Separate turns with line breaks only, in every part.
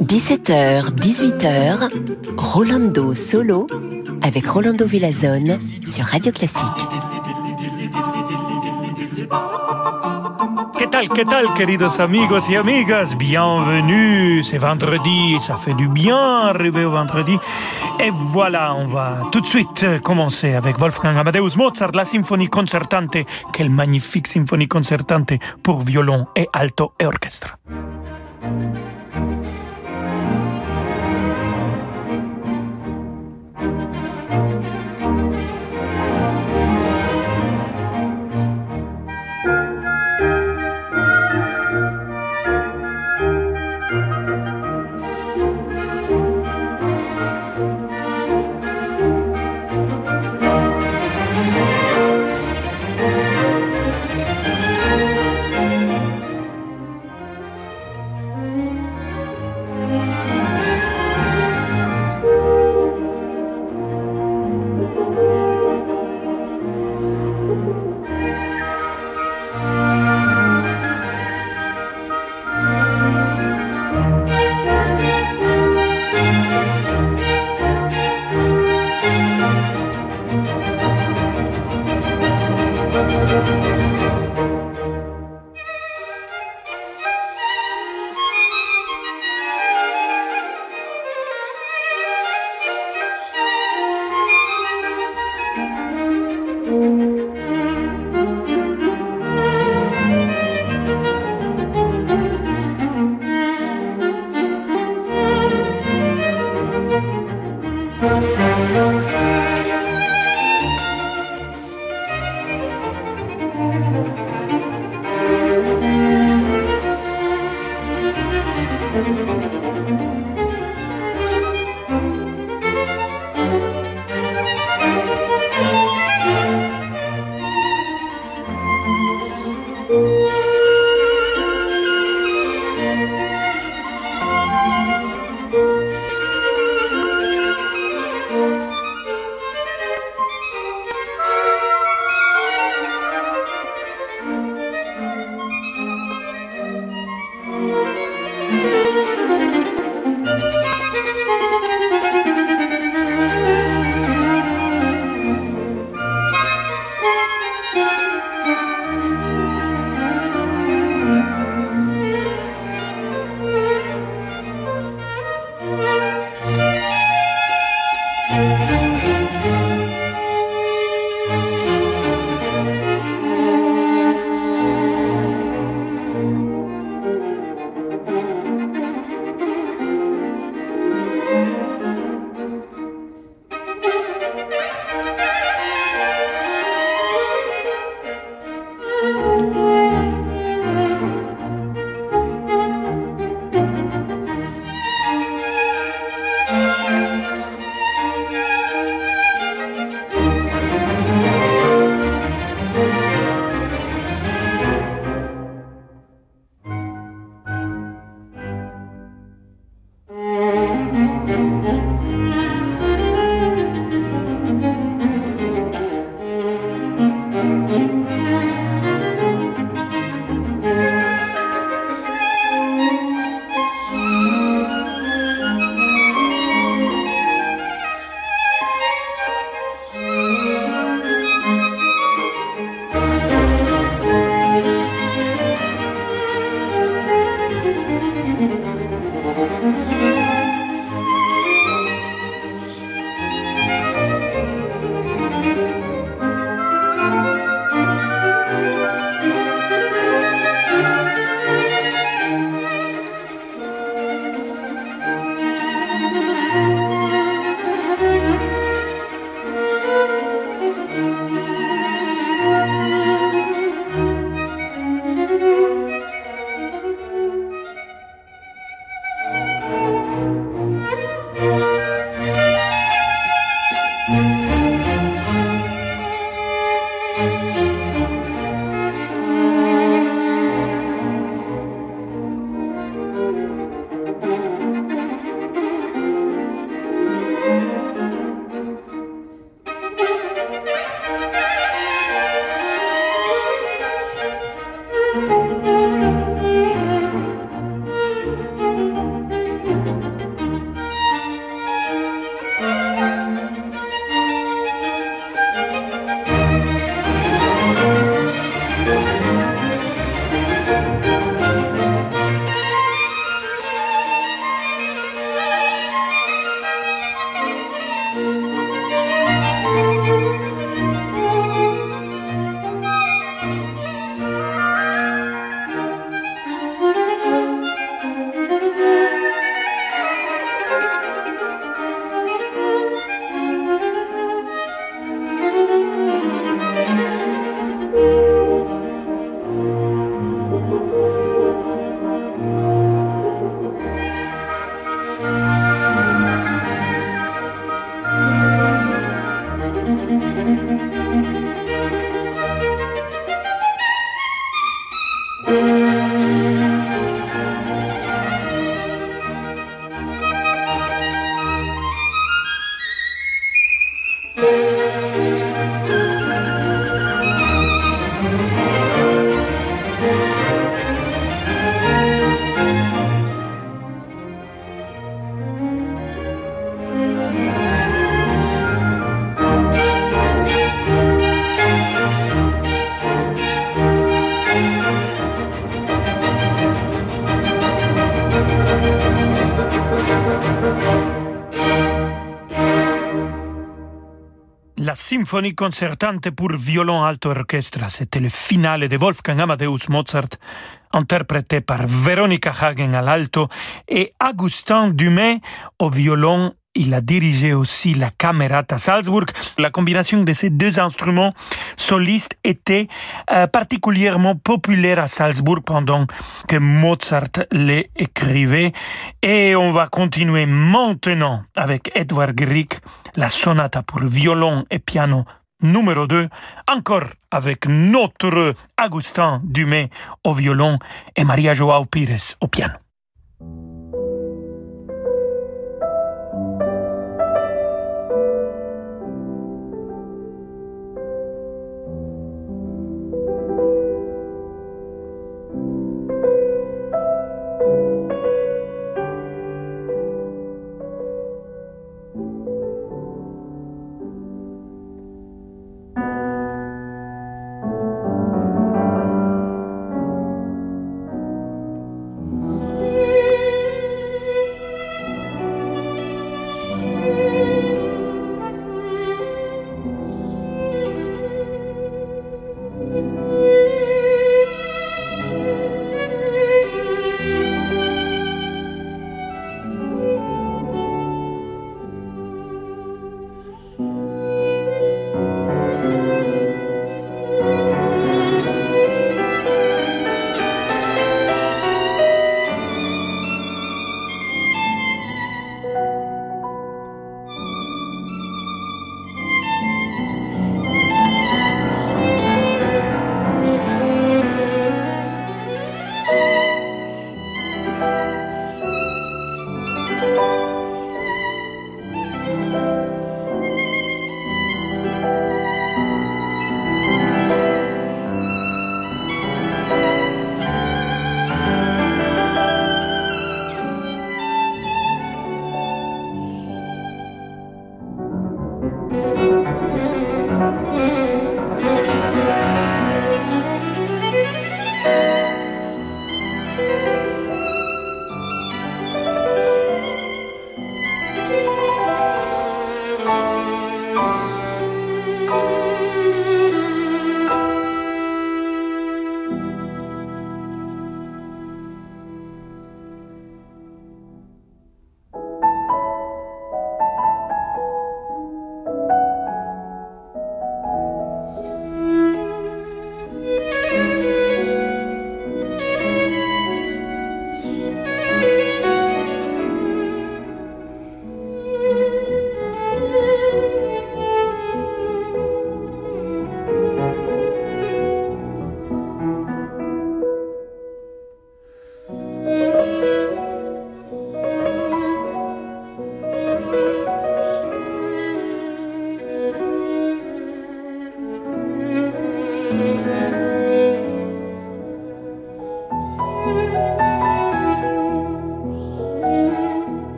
17h, 18h, Rolando Solo avec Rolando Villazone sur Radio Classique.
¿Qué tal, qué tal, queridos amigos y amigas? Bienvenue, c'est vendredi, ça fait du bien arriver au vendredi. Et voilà, on va tout de suite commencer avec Wolfgang Amadeus Mozart, la symphonie concertante. Quelle magnifique symphonie concertante pour violon et alto et orchestre. Symphonie concertante pour violon alto orchestre. C'était le finale de Wolfgang Amadeus Mozart, interprété par Veronica Hagen à l'alto et Augustin Dumay au violon il a dirigé aussi la Camerata Salzburg. La combinaison de ces deux instruments solistes était euh, particulièrement populaire à Salzburg pendant que Mozart les écrivait. Et on va continuer maintenant avec Edvard Grieg, la sonate pour violon et piano numéro 2, encore avec notre Augustin Dumay au violon et Maria Joao Pires au piano.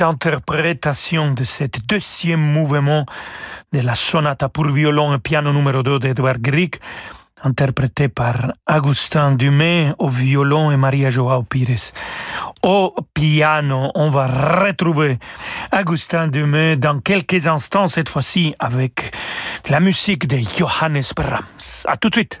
Interprétation de cet deuxième mouvement de la sonate pour violon et piano numéro 2 d'Edouard Grieg, interprété par Augustin Dumay au violon et Maria Joao Pires. Au piano, on va retrouver Augustin Dumay dans quelques instants, cette fois-ci avec la musique de Johannes Brahms. À tout de suite.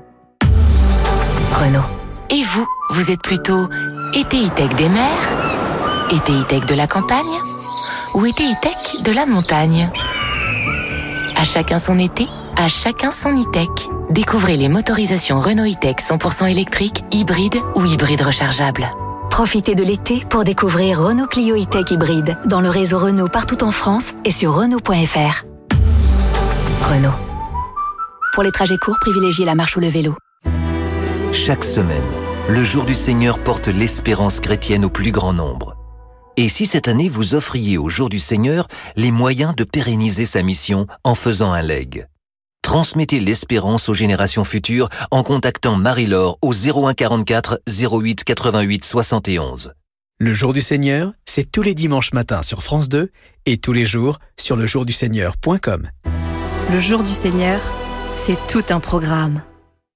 Renault. Et vous, vous êtes plutôt été tech des mers, été tech de la campagne ou été tech de la montagne? À chacun son été, à chacun son e-tech. Découvrez les motorisations Renault e-tech 100% électriques, hybrides ou hybrides rechargeables.
Profitez de l'été pour découvrir Renault Clio e-tech hybride dans le réseau Renault partout en France et sur Renault.fr.
Renault.
Pour les trajets courts, privilégiez la marche ou le vélo.
Chaque semaine, le jour du Seigneur porte l'espérance chrétienne au plus grand nombre. Et si cette année vous offriez au jour du Seigneur les moyens de pérenniser sa mission en faisant un leg Transmettez l'espérance aux générations futures en contactant Marie-Laure au 01 44 08 88 71.
Le jour du Seigneur, c'est tous les dimanches matins sur France 2 et tous les jours sur lejourduseigneur.com.
Le jour du Seigneur, c'est tout un programme.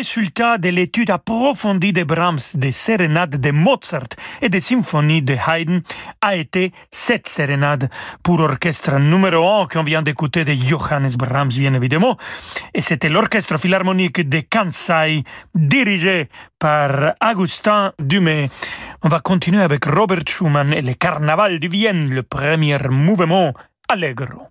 Les résultats de l'étude approfondie de Brahms, des sérénades de Mozart et des symphonies de Haydn a été cette sérénade pour orchestre numéro 1 qu'on vient d'écouter de Johannes Brahms, bien évidemment. Et c'était l'orchestre philharmonique de Kansai, dirigé par Augustin Dumay. On va continuer avec Robert Schumann et le Carnaval de Vienne, le premier mouvement Allegro.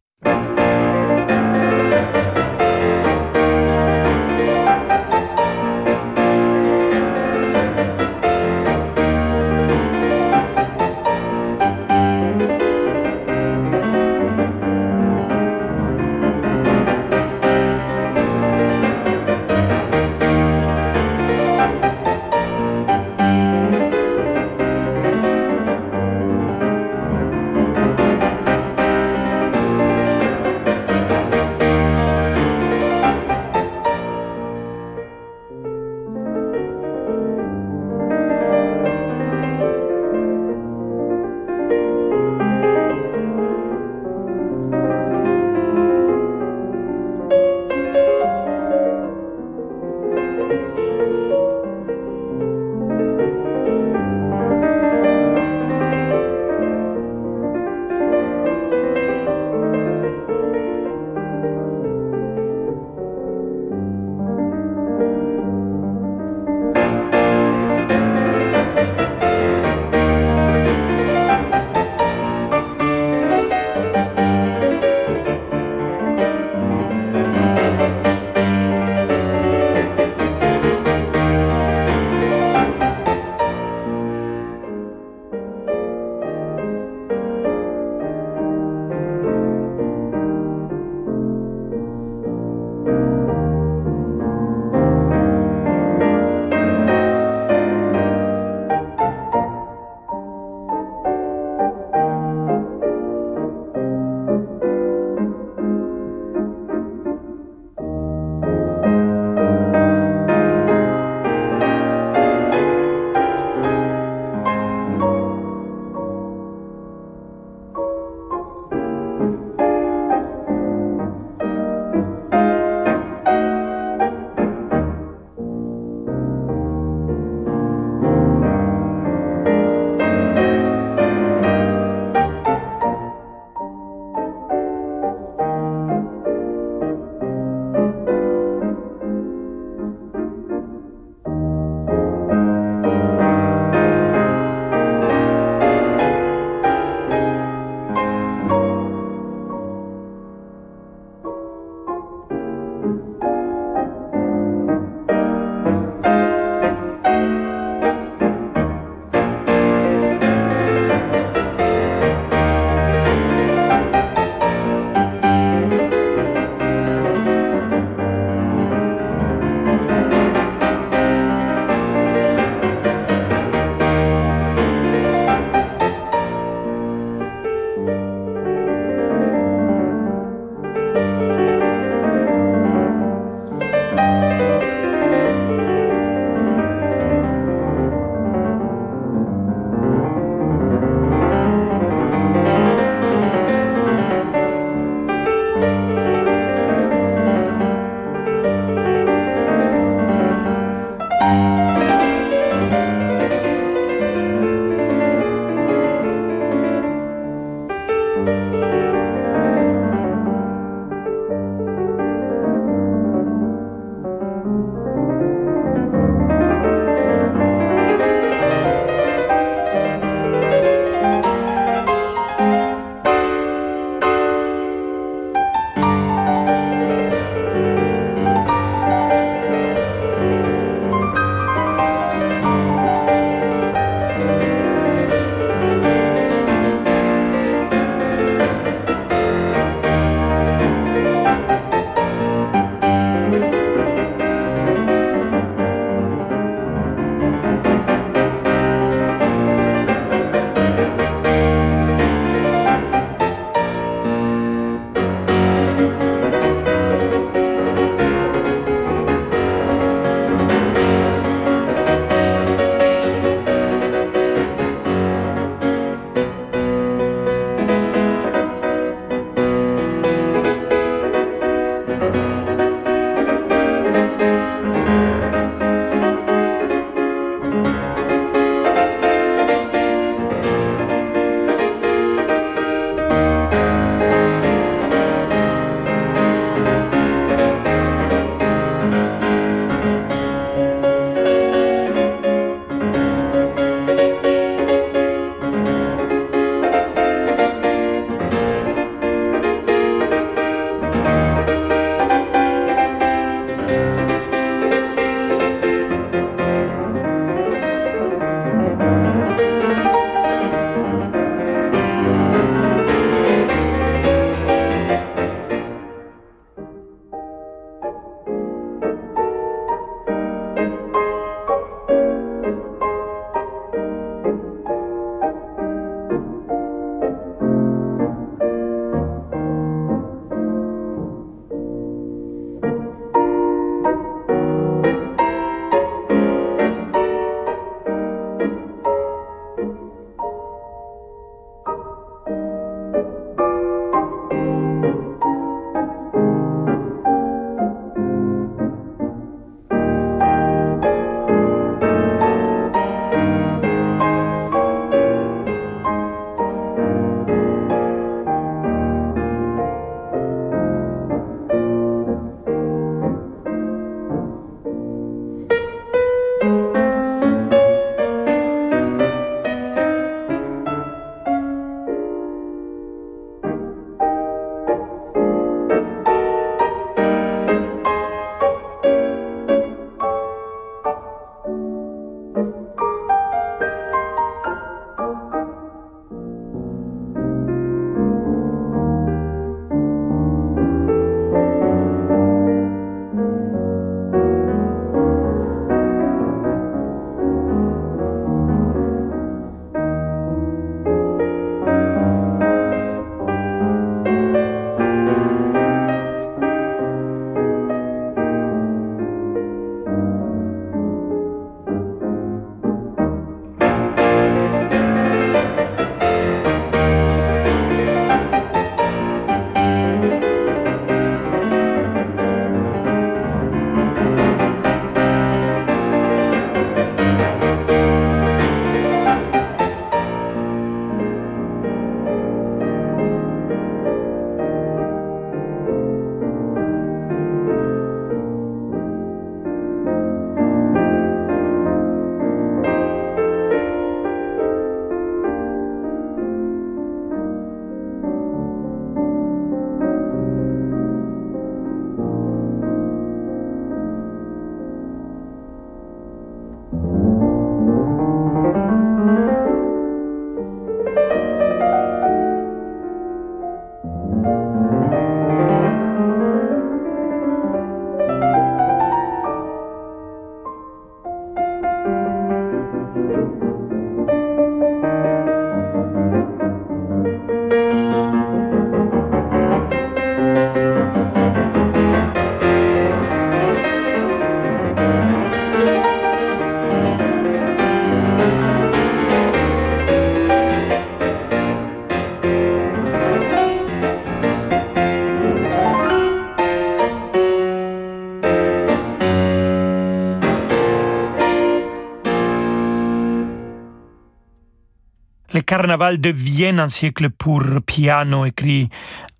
Carnaval de Vienne, un siècle pour piano, écrit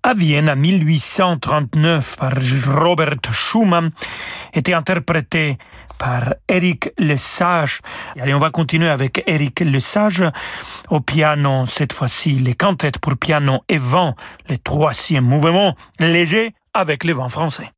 à Vienne en 1839 par Robert Schumann, était interprété par Eric Lesage. Allez, on va continuer avec Eric Lesage au piano, cette fois-ci les cantates pour piano et vent, le troisième mouvement léger avec les vents français.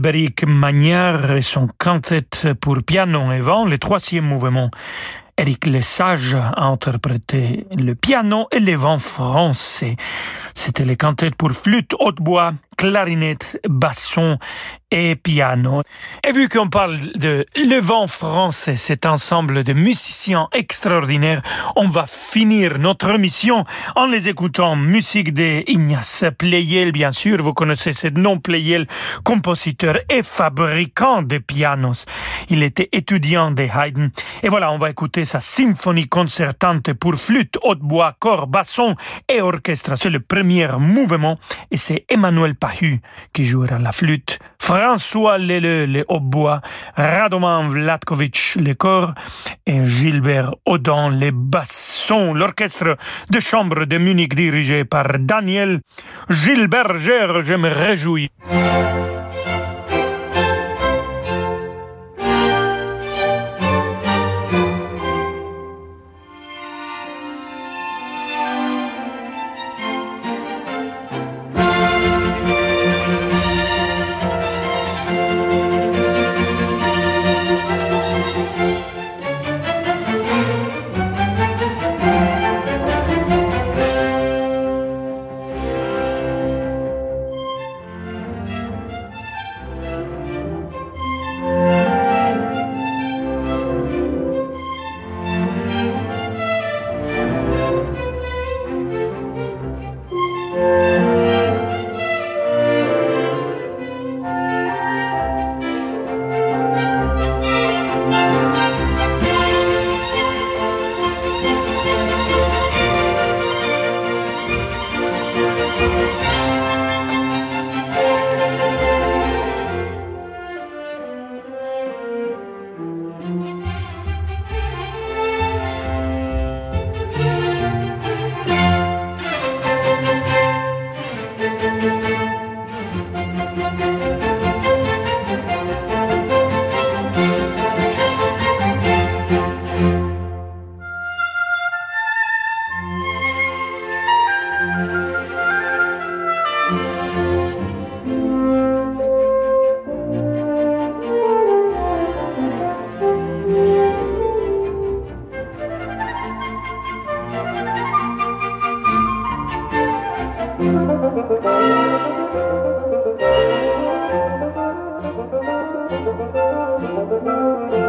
Alberic Magnard et son quintette pour piano et vent, le troisième mouvement. Eric Lesage a interprété le piano et les vents français. C'était les cantates pour flûte, hautbois, clarinette, basson et piano. Et vu qu'on parle de Le Vent français, cet ensemble de musiciens extraordinaires, on va finir notre mission en les écoutant. Musique de Ignace Pleyel, bien sûr. Vous connaissez ce nom, Pleyel, compositeur et fabricant de pianos. Il était étudiant de Haydn. Et voilà, on va écouter sa symphonie concertante pour flûte, hautbois, corps, basson et orchestre. C'est le premier mouvement et c'est Emmanuel Qui jouera la flûte, François Leleu le hautbois, Radoman Vlatkovic le corps et Gilbert Audin les bassons. L'orchestre de chambre de Munich dirigé par Daniel Gilberger, je me réjouis. Música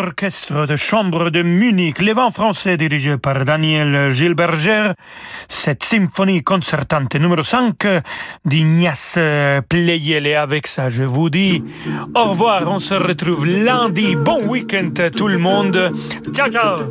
Orchestre de chambre de Munich, les vents français dirigé par Daniel Gilberger, cette symphonie concertante numéro 5 d'Ignace Pleyel. Et avec ça, je vous dis au revoir, on se retrouve lundi. Bon week-end tout le monde. Ciao, ciao